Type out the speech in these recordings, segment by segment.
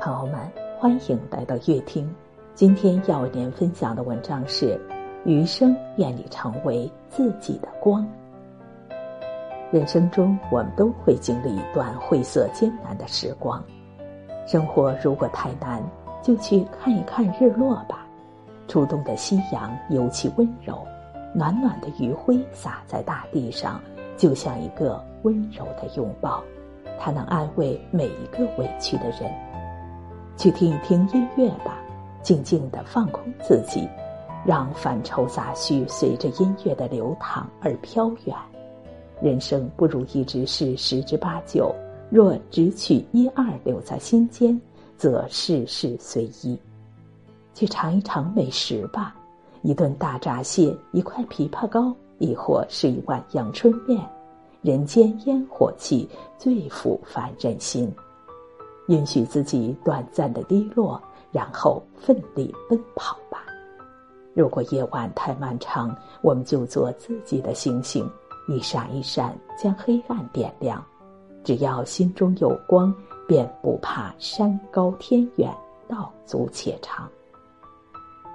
朋友们，欢迎来到乐听。今天要为您分享的文章是：余生愿你成为自己的光。人生中，我们都会经历一段晦涩艰难的时光。生活如果太难，就去看一看日落吧。初冬的夕阳尤其温柔，暖暖的余晖洒在大地上，就像一个温柔的拥抱。它能安慰每一个委屈的人。去听一听音乐吧，静静的放空自己，让烦愁杂绪随着音乐的流淌而飘远。人生不如意之事十之八九，若只取一二留在心间，则事事随意。去尝一尝美食吧，一顿大闸蟹，一块枇杷膏，亦或是一碗阳春面。人间烟火气最抚凡人心，允许自己短暂的低落，然后奋力奔跑吧。如果夜晚太漫长，我们就做自己的星星。一闪一闪，将黑暗点亮。只要心中有光，便不怕山高天远，道阻且长。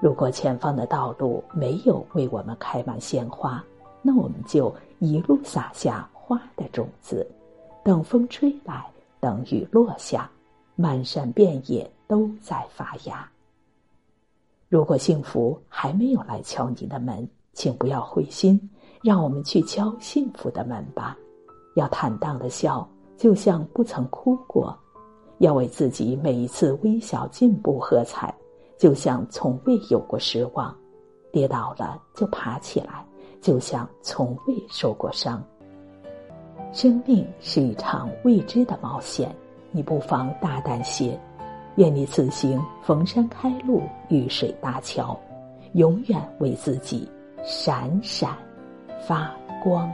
如果前方的道路没有为我们开满鲜花，那我们就一路撒下花的种子，等风吹来，等雨落下，漫山遍野都在发芽。如果幸福还没有来敲你的门，请不要灰心。让我们去敲幸福的门吧，要坦荡的笑，就像不曾哭过；要为自己每一次微小进步喝彩，就像从未有过失望；跌倒了就爬起来，就像从未受过伤。生命是一场未知的冒险，你不妨大胆些。愿你此行逢山开路，遇水搭桥，永远为自己闪闪。发光。